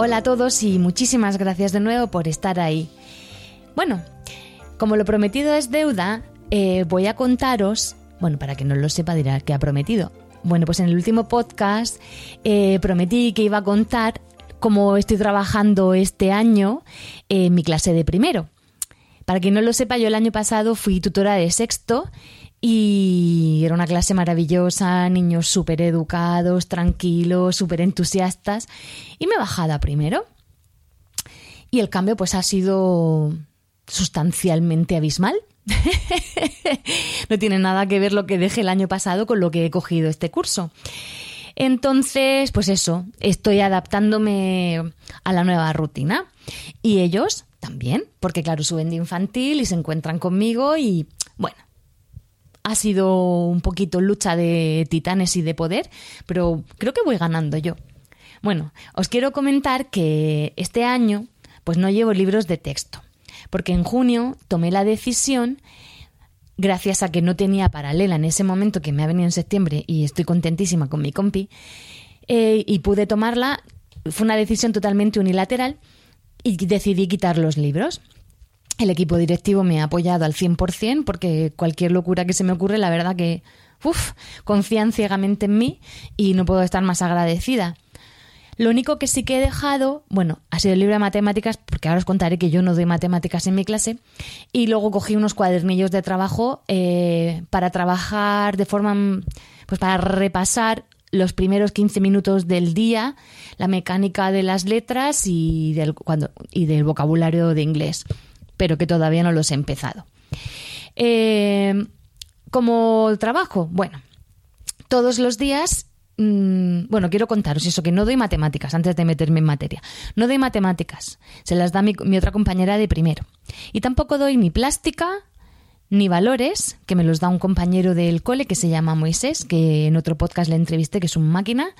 Hola a todos y muchísimas gracias de nuevo por estar ahí. Bueno, como lo prometido es deuda, eh, voy a contaros, bueno, para que no lo sepa dirá que ha prometido. Bueno, pues en el último podcast eh, prometí que iba a contar cómo estoy trabajando este año en mi clase de primero. Para quien no lo sepa, yo el año pasado fui tutora de sexto y era una clase maravillosa, niños súper educados, tranquilos, súper entusiastas. Y me he bajado a primero. Y el cambio pues ha sido sustancialmente abismal. no tiene nada que ver lo que dejé el año pasado con lo que he cogido este curso. Entonces, pues eso, estoy adaptándome a la nueva rutina. Y ellos también, porque claro, suben de infantil y se encuentran conmigo y bueno, ha sido un poquito lucha de titanes y de poder, pero creo que voy ganando yo. Bueno, os quiero comentar que este año pues no llevo libros de texto, porque en junio tomé la decisión gracias a que no tenía paralela en ese momento que me ha venido en septiembre y estoy contentísima con mi compi, eh, y pude tomarla, fue una decisión totalmente unilateral y decidí quitar los libros. El equipo directivo me ha apoyado al 100% porque cualquier locura que se me ocurre, la verdad que, uff, confían ciegamente en mí y no puedo estar más agradecida. Lo único que sí que he dejado, bueno, ha sido el libro de matemáticas, porque ahora os contaré que yo no doy matemáticas en mi clase, y luego cogí unos cuadernillos de trabajo eh, para trabajar de forma, pues para repasar los primeros 15 minutos del día, la mecánica de las letras y del, cuando, y del vocabulario de inglés pero que todavía no los he empezado. Eh, como trabajo, bueno, todos los días mm, bueno, quiero contaros eso, que no doy matemáticas antes de meterme en materia. No doy matemáticas, se las da mi, mi, otra compañera de primero. Y tampoco doy ni plástica ni valores, que me los da un compañero del cole que se llama Moisés, que en otro podcast le entrevisté, que es un máquina.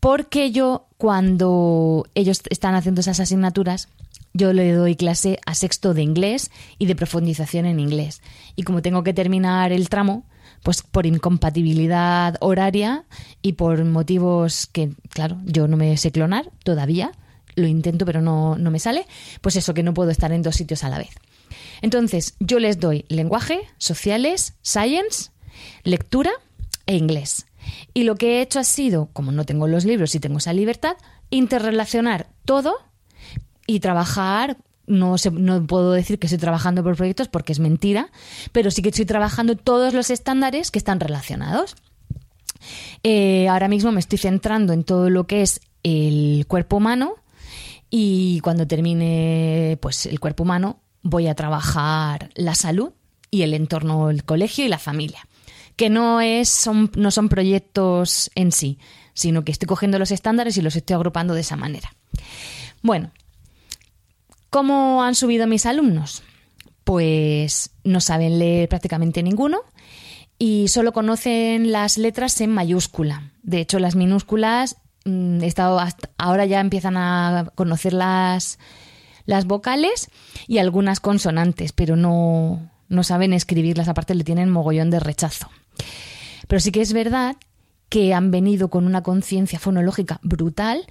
Porque yo, cuando ellos están haciendo esas asignaturas, yo le doy clase a sexto de inglés y de profundización en inglés. Y como tengo que terminar el tramo, pues por incompatibilidad horaria y por motivos que, claro, yo no me sé clonar todavía, lo intento pero no, no me sale, pues eso, que no puedo estar en dos sitios a la vez. Entonces, yo les doy lenguaje, sociales, science, lectura e inglés. Y lo que he hecho ha sido, como no tengo los libros y tengo esa libertad, interrelacionar todo y trabajar no, no puedo decir que estoy trabajando por proyectos porque es mentira, pero sí que estoy trabajando todos los estándares que están relacionados. Eh, ahora mismo me estoy centrando en todo lo que es el cuerpo humano y cuando termine pues, el cuerpo humano voy a trabajar la salud y el entorno, el colegio y la familia. Que no, es, son, no son proyectos en sí, sino que estoy cogiendo los estándares y los estoy agrupando de esa manera. Bueno, ¿Cómo han subido mis alumnos? Pues no saben leer prácticamente ninguno y solo conocen las letras en mayúscula. De hecho, las minúsculas mm, he estado ahora ya empiezan a conocer las, las vocales y algunas consonantes, pero no, no saben escribirlas, aparte le tienen mogollón de rechazo. Pero sí que es verdad que han venido con una conciencia fonológica brutal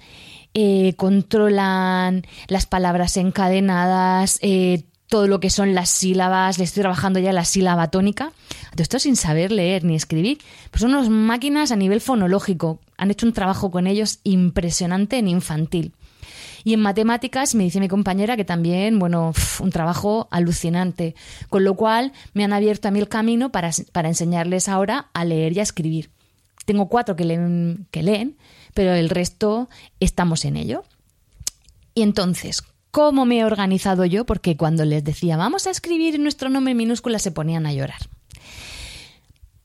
eh, controlan las palabras encadenadas, eh, todo lo que son las sílabas, le estoy trabajando ya la sílaba tónica. Todo esto sin saber leer ni escribir. Pues son unas máquinas a nivel fonológico. Han hecho un trabajo con ellos impresionante en infantil. Y en matemáticas me dice mi compañera que también, bueno, un trabajo alucinante. Con lo cual me han abierto a mí el camino para, para enseñarles ahora a leer y a escribir. Tengo cuatro que leen, que leen pero el resto estamos en ello. Y entonces, ¿cómo me he organizado yo? Porque cuando les decía, vamos a escribir nuestro nombre en minúscula, se ponían a llorar.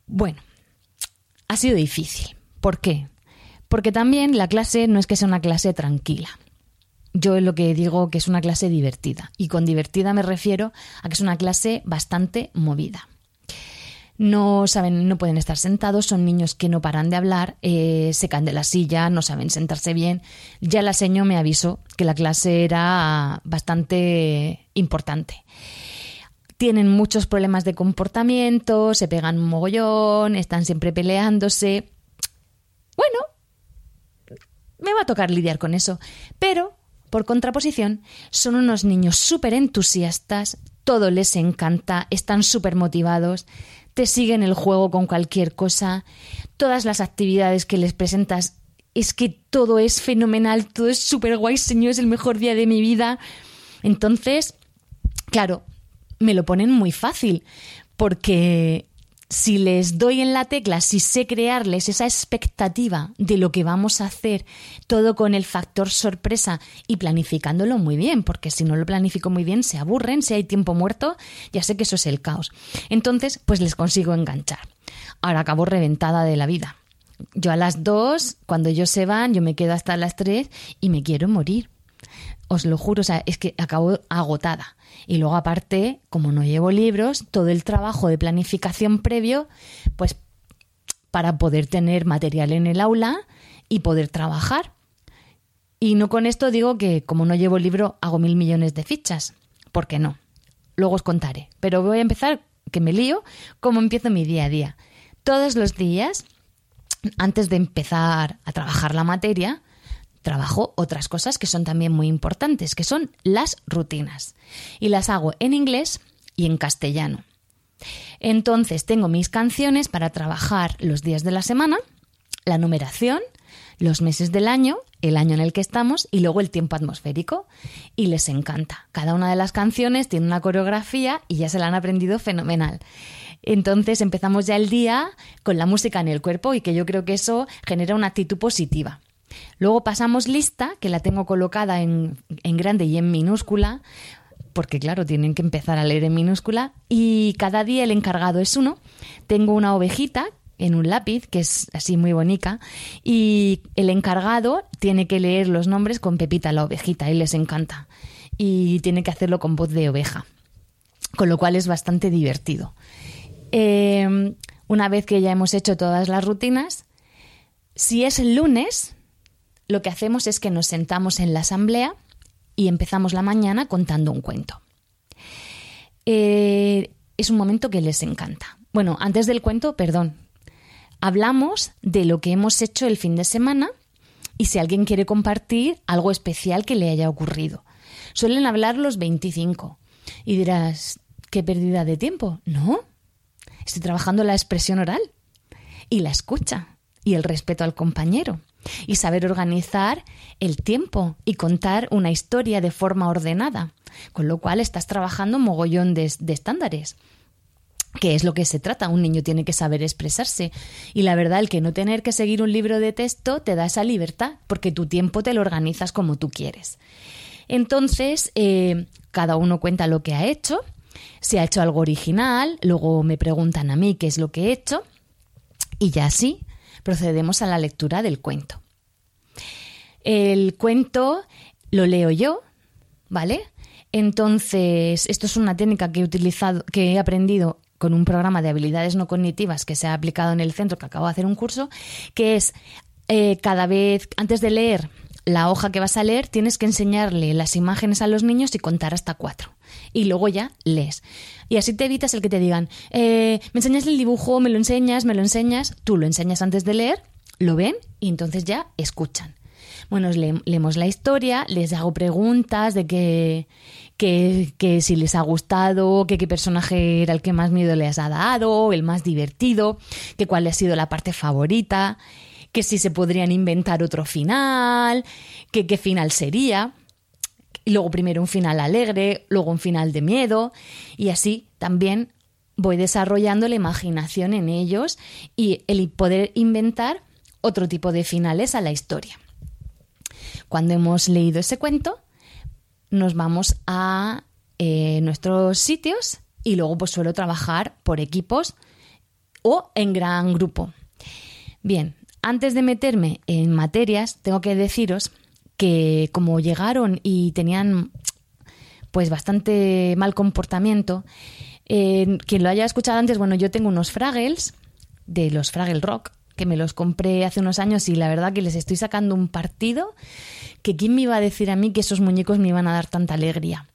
Bueno, ha sido difícil, ¿Por qué? Porque también la clase no es que sea una clase tranquila. Yo es lo que digo que es una clase divertida. Y con divertida me refiero a que es una clase bastante movida. No saben, no pueden estar sentados, son niños que no paran de hablar, eh, se caen de la silla, no saben sentarse bien. Ya la seño me avisó que la clase era bastante importante tienen muchos problemas de comportamiento, se pegan un mogollón, están siempre peleándose. Bueno, me va a tocar lidiar con eso. Pero, por contraposición, son unos niños súper entusiastas, todo les encanta, están súper motivados, te siguen el juego con cualquier cosa, todas las actividades que les presentas, es que todo es fenomenal, todo es súper guay, señor, es el mejor día de mi vida. Entonces, claro, me lo ponen muy fácil, porque si les doy en la tecla, si sé crearles esa expectativa de lo que vamos a hacer, todo con el factor sorpresa y planificándolo muy bien, porque si no lo planifico muy bien, se aburren, si hay tiempo muerto, ya sé que eso es el caos. Entonces, pues les consigo enganchar. Ahora acabo reventada de la vida. Yo a las dos, cuando ellos se van, yo me quedo hasta las tres y me quiero morir. Os lo juro, o sea, es que acabo agotada. Y luego aparte, como no llevo libros, todo el trabajo de planificación previo, pues para poder tener material en el aula y poder trabajar. Y no con esto digo que como no llevo libro hago mil millones de fichas, porque no. Luego os contaré. Pero voy a empezar, que me lío, cómo empiezo mi día a día. Todos los días, antes de empezar a trabajar la materia, trabajo otras cosas que son también muy importantes, que son las rutinas. Y las hago en inglés y en castellano. Entonces tengo mis canciones para trabajar los días de la semana, la numeración, los meses del año, el año en el que estamos y luego el tiempo atmosférico. Y les encanta. Cada una de las canciones tiene una coreografía y ya se la han aprendido fenomenal. Entonces empezamos ya el día con la música en el cuerpo y que yo creo que eso genera una actitud positiva. Luego pasamos lista, que la tengo colocada en, grande y en minúscula, porque claro, tienen que empezar a leer en minúscula, y cada día el encargado es uno. Tengo una ovejita en un lápiz, que es así muy bonita, y el encargado tiene que leer los nombres con Pepita la ovejita, y les encanta. Y tiene que hacerlo con voz de oveja, con lo cual es bastante divertido. Eh, una vez que ya hemos hecho todas las rutinas, si es el lunes, lo que hacemos es que nos sentamos en la asamblea y empezamos la mañana contando un cuento. Eh, es un momento que les encanta. Bueno, antes del cuento, perdón, hablamos de lo que hemos hecho el fin de semana y si alguien quiere compartir algo especial que le haya ocurrido. Suelen hablar los 25 y dirás, ¿qué pérdida de tiempo? No, estoy trabajando la expresión oral y la escucha y el respeto al compañero y saber organizar el tiempo y contar una historia de forma ordenada, con lo cual estás trabajando mogollón de, estándares que es lo que se trata. Un niño tiene que saber expresarse. Y la verdad, el que no tener que seguir un libro de texto te da esa libertad, porque tu tiempo te lo organizas como tú quieres. Entonces, eh, cada uno cuenta lo que ha hecho, si ha hecho algo original, luego me preguntan a mí qué es lo que he hecho, y ya así procedemos a la lectura del cuento. El cuento lo leo yo, ¿vale? Entonces, esto es una técnica que he utilizado, que he aprendido con un programa de habilidades no cognitivas que se ha aplicado en el centro, que acabo de hacer un curso, que es eh, cada vez, antes de leer la hoja que vas a leer, tienes que enseñarle las imágenes a los niños y contar hasta cuatro. Y luego ya lees. Y así te evitas el que te digan, eh, me enseñas el dibujo, me lo enseñas, me lo enseñas. Tú lo enseñas antes de leer, lo ven y entonces ya escuchan. Bueno, leemos la historia, les hago preguntas de que, que, si les ha gustado, que qué personaje era el que más miedo les ha dado, el más divertido, que cuál ha sido la parte favorita que si se podrían inventar otro final, que qué final sería. Y luego primero un final alegre, luego un final de miedo, y así también voy desarrollando la imaginación en ellos y el poder inventar otro tipo de finales a la historia. Cuando hemos leído ese cuento, nos vamos a eh, nuestros sitios y luego pues suelo trabajar por equipos o en gran grupo. Bien, antes de meterme en materias, tengo que deciros que como llegaron y tenían pues bastante mal comportamiento, quien lo haya escuchado antes, bueno, yo tengo unos Fraggles de los Fraggle Rock que me los compré hace unos años y la verdad que les estoy sacando un partido que quién me iba a decir a mí que esos muñecos me iban a dar tanta alegría.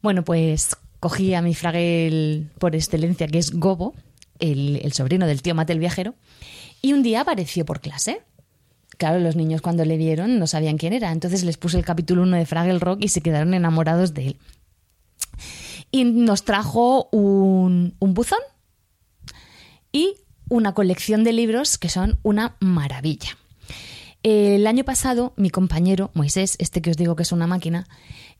Bueno, pues cogí a mi Fraggle por excelencia, que es Gobo, el, sobrino del tío Mate viajero, y un día apareció por clase. Claro, los niños cuando le vieron no sabían quién era, entonces les puse el capítulo 1 de Fraggle Rock y se quedaron enamorados de él. Y nos trajo un, un buzón y una colección de libros que son una maravilla. El año pasado, mi compañero, Moisés, este que os digo que es una máquina,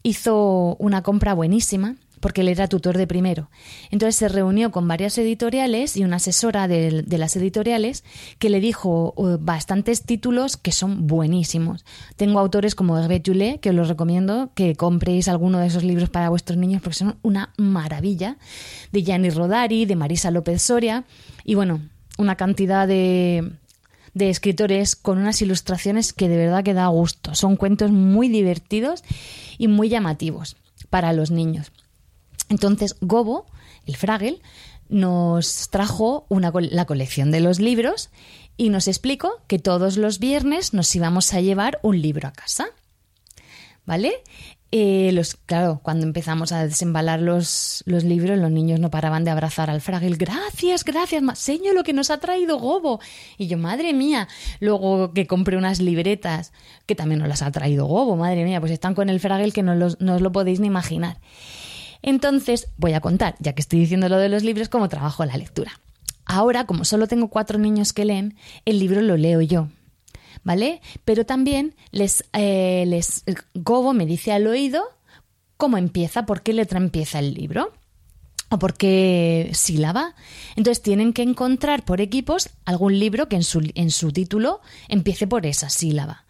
hizo una compra buenísima porque él era tutor de primero. Entonces se reunió con varias editoriales y una asesora de, las editoriales que le dijo uh, bastantes títulos que son buenísimos. Tengo autores como Hervé Julet, que os los recomiendo que compréis alguno de esos libros para vuestros niños porque son una maravilla, de Gianni Rodari, de Marisa López Soria, y bueno, una cantidad de, de escritores con unas ilustraciones que de verdad que da gusto. Son cuentos muy divertidos y muy llamativos para los niños. Entonces, Gobo, el Fraggle, nos trajo la colección de los libros y nos explicó que todos los viernes nos íbamos a llevar un libro a casa. ¿Vale? Eh, claro, cuando empezamos a desembalar los, libros, los niños no paraban de abrazar al Fraggle. Gracias, gracias, señor, lo que nos ha traído Gobo. Y yo, madre mía. Luego que compré unas libretas que también nos las ha traído Gobo, madre mía, pues están con el Fraggle que no os lo podéis ni imaginar. Entonces, voy a contar, ya que estoy diciendo lo de los libros, cómo trabajo la lectura. Ahora, como solo tengo cuatro niños que leen, el libro lo leo yo. ¿vale? Pero también les, eh, les Gobo me dice al oído cómo empieza, por qué letra empieza el libro o por qué sílaba. Entonces tienen que encontrar por equipos algún libro que en su, en su título empiece por esa sílaba.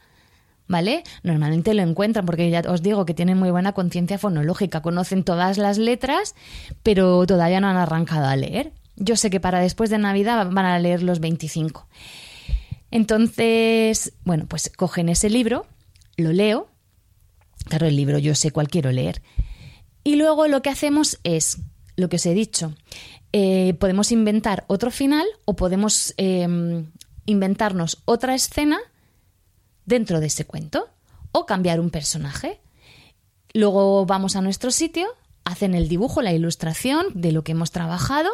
¿Vale? Normalmente lo encuentran porque ya os digo que tienen muy buena conciencia fonológica, conocen todas las letras, pero todavía no han arrancado a leer. Yo sé que para después de Navidad van a leer los 25. Entonces, bueno, pues cogen ese libro, lo leo, claro, el libro yo sé cuál quiero leer, y luego lo que hacemos es, lo que os he dicho, eh, podemos inventar otro final o podemos em, inventarnos otra escena dentro de ese cuento o cambiar un personaje. Luego vamos a nuestro sitio, hacen el dibujo, la ilustración de lo que hemos trabajado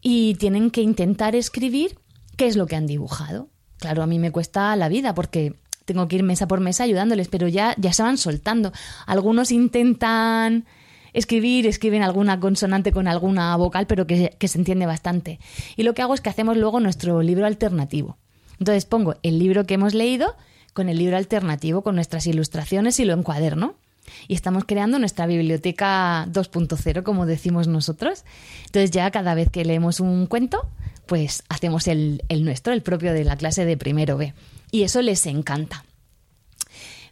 y tienen que intentar escribir qué es lo que han dibujado. Claro, a mí me cuesta la vida porque tengo que ir mesa por mesa ayudándoles, pero ya, ya se van soltando. Algunos intentan escribir, escriben alguna consonante con alguna vocal, pero que, que, se entiende bastante. Y lo que hago es que hacemos luego nuestro libro alternativo. Entonces pongo el libro que hemos leído con el libro alternativo, con nuestras ilustraciones y lo encuaderno. Y estamos creando nuestra biblioteca 2.0, como decimos nosotros. Entonces ya cada vez que leemos un cuento, pues hacemos el, nuestro, el propio de la clase de primero B. Y eso les encanta.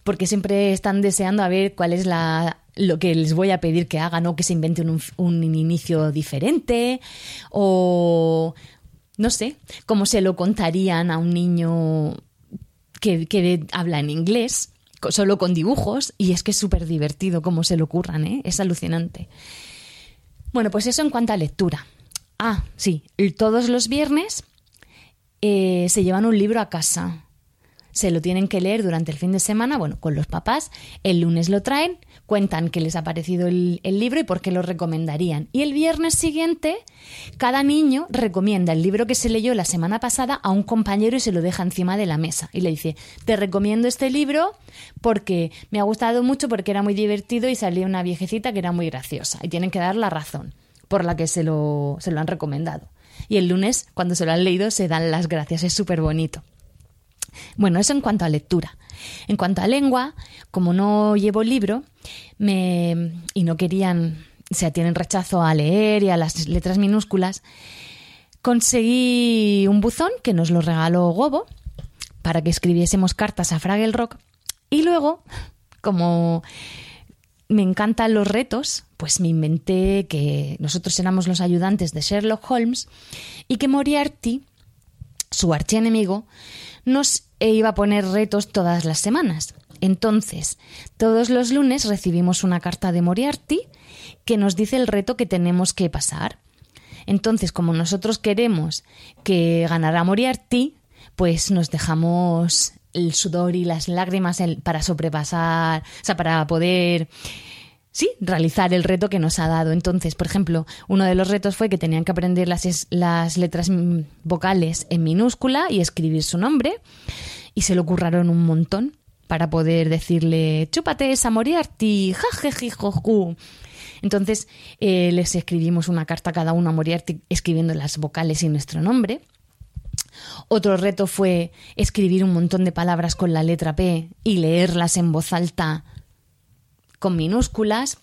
Porque siempre están deseando a ver cuál es la, lo que les voy a pedir que hagan o que se inventen un, un inicio diferente o no sé, cómo se lo contarían a un niño que, habla en inglés, solo con dibujos, y es que es súper divertido cómo se lo ocurran, ¿eh? es alucinante. Bueno, pues eso en cuanto a lectura. Ah, sí, todos los viernes eh, se llevan un libro a casa. Se lo tienen que leer durante el fin de semana, bueno, con los papás. El lunes lo traen, cuentan qué les ha parecido el, el, libro y por qué lo recomendarían. Y el viernes siguiente, cada niño recomienda el libro que se leyó la semana pasada a un compañero y se lo deja encima de la mesa. Y le dice, te recomiendo este libro porque me ha gustado mucho, porque era muy divertido y salía una viejecita que era muy graciosa. Y tienen que dar la razón por la que se lo, se lo han recomendado. Y el lunes, cuando se lo han leído, se dan las gracias. Es súper bonito. Bueno, eso en cuanto a lectura. En cuanto a lengua, como no llevo libro me, y no querían, o sea, tienen rechazo a leer y a las letras minúsculas, conseguí un buzón que nos lo regaló Gobo para que escribiésemos cartas a Fraggle Rock. Y luego, como me encantan los retos, pues me inventé que nosotros éramos los ayudantes de Sherlock Holmes y que Moriarty su archienemigo, nos iba a poner retos todas las semanas. Entonces, todos los lunes recibimos una carta de Moriarty que nos dice el reto que tenemos que pasar. Entonces, como nosotros queremos que ganara Moriarty, pues nos dejamos el sudor y las lágrimas para sobrepasar, o sea, para poder sí, realizar el reto que nos ha dado. Entonces, por ejemplo, uno de los retos fue que tenían que aprender las, letras vocales en minúscula y escribir su nombre. Y se lo curraron un montón para poder decirle, chúpate esa Moriarty, jajejijoju. Entonces eh, les escribimos una carta cada uno a Moriarty escribiendo las vocales y nuestro nombre. Otro reto fue escribir un montón de palabras con la letra P y leerlas en voz alta con minúsculas.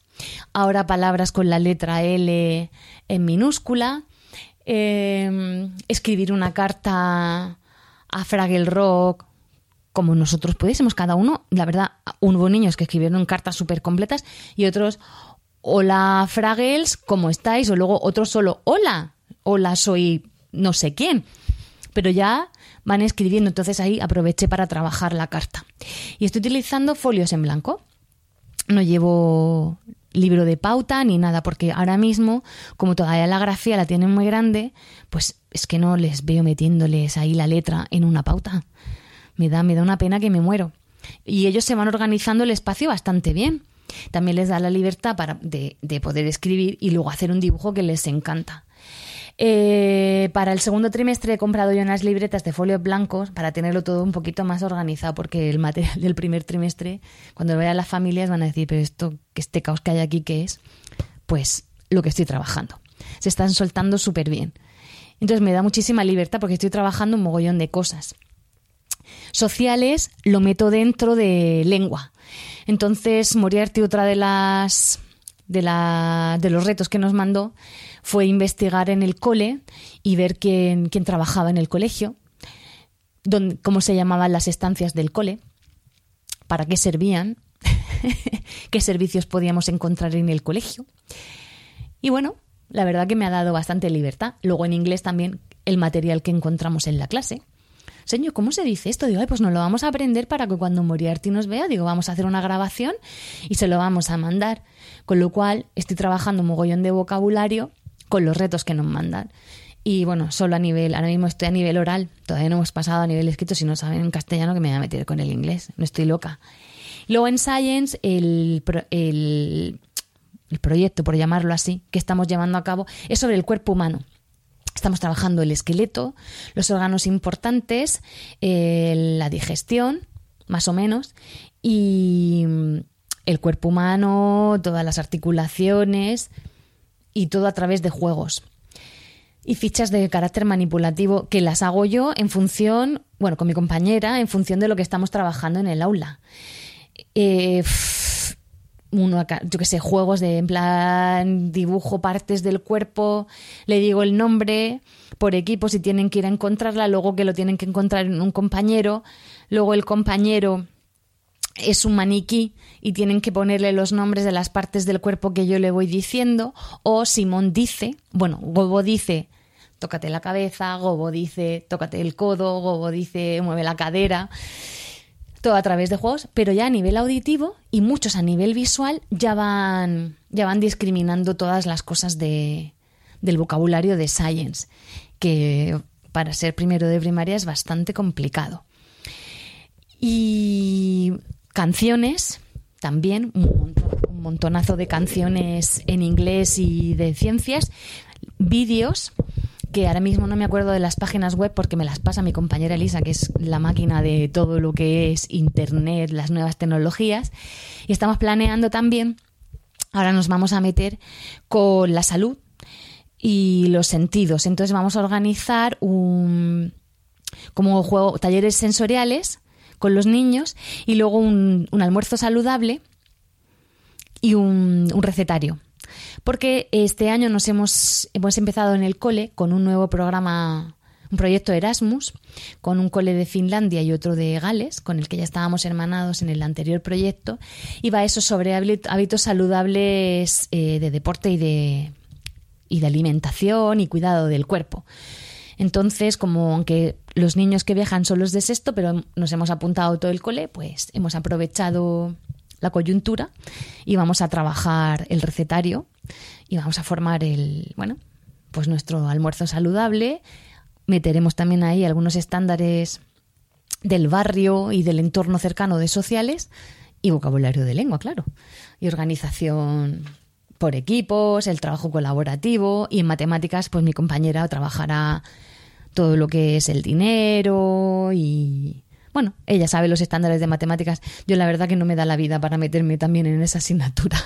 Ahora palabras con la letra L en minúscula. Em, escribir una carta a Fraggle Rock como nosotros pudiésemos, cada uno, la verdad, hubo niños que escribieron cartas súper completas y otros, hola Fraggles, ¿cómo estáis? O luego otros solo, hola, hola, soy no sé quién. Pero ya van escribiendo, entonces ahí aproveché para trabajar la carta. Y estoy utilizando folios en blanco. No llevo libro de pauta ni nada, porque ahora mismo, como todavía la grafía la tienen muy grande, pues es que no les veo metiéndoles ahí la letra en una pauta. Me da, me da una pena que me muero. Y ellos se van organizando el espacio bastante bien. También les da la libertad para, de, poder escribir y luego hacer un dibujo que les encanta. Eh, para el segundo trimestre he comprado yo unas libretas de folios blancos para tenerlo todo un poquito más organizado, porque el material del primer trimestre, cuando vean las familias, van a decir, pero esto, este caos que hay aquí, ¿qué es? Pues lo que estoy trabajando. Se están soltando súper bien. Entonces me da muchísima libertad porque estoy trabajando un mogollón de cosas. Sociales lo meto dentro de lengua. Entonces, Moriarty, otra de las de, los retos que nos mandó fue investigar en el cole y ver quién, quién trabajaba en el colegio, cómo se llamaban las estancias del cole, para qué servían, qué servicios podíamos encontrar en el colegio. Y bueno, la verdad que me ha dado bastante libertad. Luego en inglés también el material que encontramos en la clase. Señor, ¿cómo se dice esto? Digo, Ay, pues nos lo vamos a aprender para que cuando Moriarty nos vea, digo, vamos a hacer una grabación y se lo vamos a mandar. Con lo cual, estoy trabajando un mogollón de vocabulario con los retos que nos mandan. Y bueno, solo a nivel, ahora mismo estoy a nivel oral, todavía no hemos pasado a nivel escrito, si no saben en castellano que me voy a meter con el inglés, no estoy loca. Luego en Science, el, el, el proyecto, por llamarlo así, que estamos llevando a cabo es sobre el cuerpo humano. Estamos trabajando el esqueleto, los órganos importantes, eh, la digestión, más o menos, y mm, el cuerpo humano, todas las articulaciones y todo a través de juegos. Y fichas de carácter manipulativo que las hago yo en función, bueno, con mi compañera, en función de lo que estamos trabajando en el aula. Eh, uno, yo que sé, juegos de en plan dibujo partes del cuerpo, le digo el nombre por equipo si tienen que ir a encontrarla, luego que lo tienen que encontrar en un compañero, luego el compañero es un maniquí y tienen que ponerle los nombres de las partes del cuerpo que yo le voy diciendo, o Simón dice, bueno, Gobo dice, tócate la cabeza, Gobo dice, tócate el codo, Gobo dice, mueve la cadera todo a través de juegos, pero ya a nivel auditivo y muchos a nivel visual ya van, ya van discriminando todas las cosas de, del vocabulario de Science, que para ser primero de primaria es bastante complicado. Y canciones, también, un, un montonazo de canciones en inglés y de ciencias, vídeos que ahora mismo no me acuerdo de las páginas web porque me las pasa mi compañera Elisa, que es la máquina de todo lo que es Internet, las nuevas tecnologías. Y estamos planeando también, ahora nos vamos a meter con la salud y los sentidos. Entonces vamos a organizar un como juego, talleres sensoriales con los niños y luego un, almuerzo saludable y un recetario porque este año nos hemos, hemos empezado en el cole con un nuevo programa un proyecto Erasmus con un cole de Finlandia y otro de Gales, con el que ya estábamos hermanados en el anterior proyecto, y va eso sobre hábitos saludables eh, de deporte y de, y de alimentación y cuidado del cuerpo. Entonces, como aunque los niños que viajan son los de sexto, pero nos hemos apuntado todo el cole, pues hemos aprovechado la coyuntura y vamos a trabajar el recetario y vamos a formar el, bueno, pues nuestro almuerzo saludable. Meteremos también ahí algunos estándares del barrio y del entorno cercano de sociales y vocabulario de lengua, claro. Y organización por equipos, el trabajo colaborativo y en matemáticas pues mi compañera trabajará todo lo que es el dinero y bueno, ella sabe los estándares de matemáticas. Yo la verdad que no me da la vida para meterme también en esa asignatura.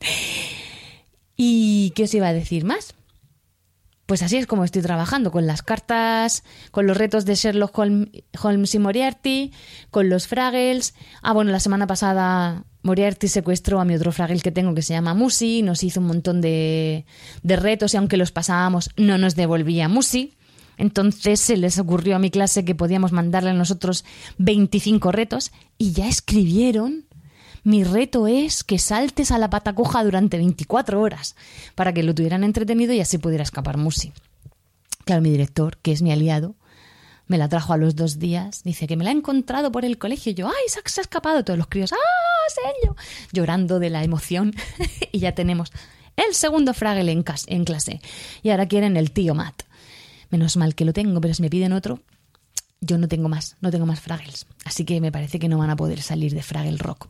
¿Y qué os iba a decir más? Pues así es como estoy trabajando, con las cartas, con los retos de Sherlock Holmes y Moriarty, con los Fraggles. Ah, bueno, la semana pasada Moriarty secuestró a mi otro Fraggle que tengo que se llama Musi, nos hizo un montón de, de retos y aunque los pasábamos no nos devolvía Musi. Entonces se les ocurrió a mi clase que podíamos mandarle a nosotros 25 retos y ya escribieron. Mi reto es que saltes a la pata coja durante 24 horas para que lo tuvieran entretenido y así pudiera escapar Musi. Claro, mi director, que es mi aliado, me la trajo a los dos días. Dice que me la ha encontrado por el colegio. Y yo, ¡ay, se ha escapado! Todos los críos, ¡ah, señor! Llorando de la emoción. y ya tenemos el segundo Fraggle en, en clase. Y ahora quieren el tío Matt. Menos mal que lo tengo, pero si me piden otro, yo no tengo más, no tengo más Fraggles. Así que me parece que no van a poder salir de Fraggle Rock.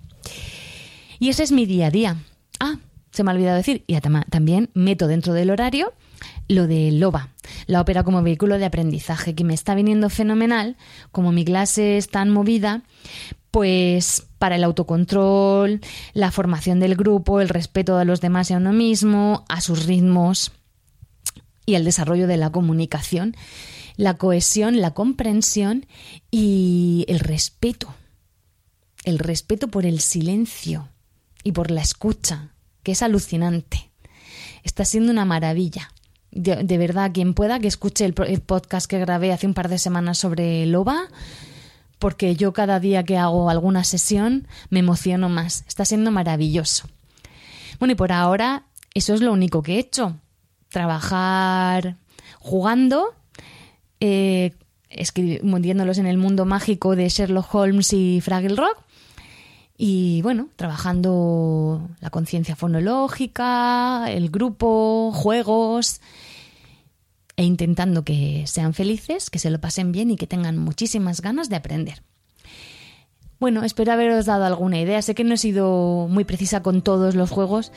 Y ese es mi día a día. Ah, se me ha olvidado decir, y también meto dentro del horario lo de LOBA, la ópera como vehículo de aprendizaje, que me está viniendo fenomenal, como mi clase es tan movida, pues para el autocontrol, la formación del grupo, el respeto a los demás y a uno mismo, a sus ritmos y el desarrollo de la comunicación, la cohesión, la comprensión y el respeto. El respeto por el silencio y por la escucha, que es alucinante. Está siendo una maravilla. De, verdad, quien pueda que escuche el, el, podcast que grabé hace un par de semanas sobre Loba, porque yo cada día que hago alguna sesión me emociono más. Está siendo maravilloso. Bueno, y por ahora eso es lo único que he hecho trabajar jugando, eh, en el mundo mágico de Sherlock Holmes y Fraggle Rock. Y bueno, trabajando la conciencia fonológica, el grupo, juegos, e intentando que sean felices, que se lo pasen bien y que tengan muchísimas ganas de aprender. Bueno, espero haberos dado alguna idea. Sé que no he sido muy precisa con todos los juegos,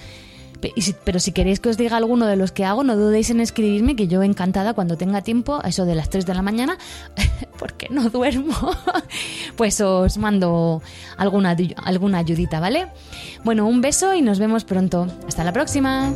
pero si queréis que os diga alguno de los que hago, no dudéis en escribirme, que yo encantada cuando tenga tiempo, a eso de las 3 de la mañana, porque no duermo, pues os mando alguna, alguna ayudita, ¿vale? Bueno, un beso y nos vemos pronto. Hasta la próxima.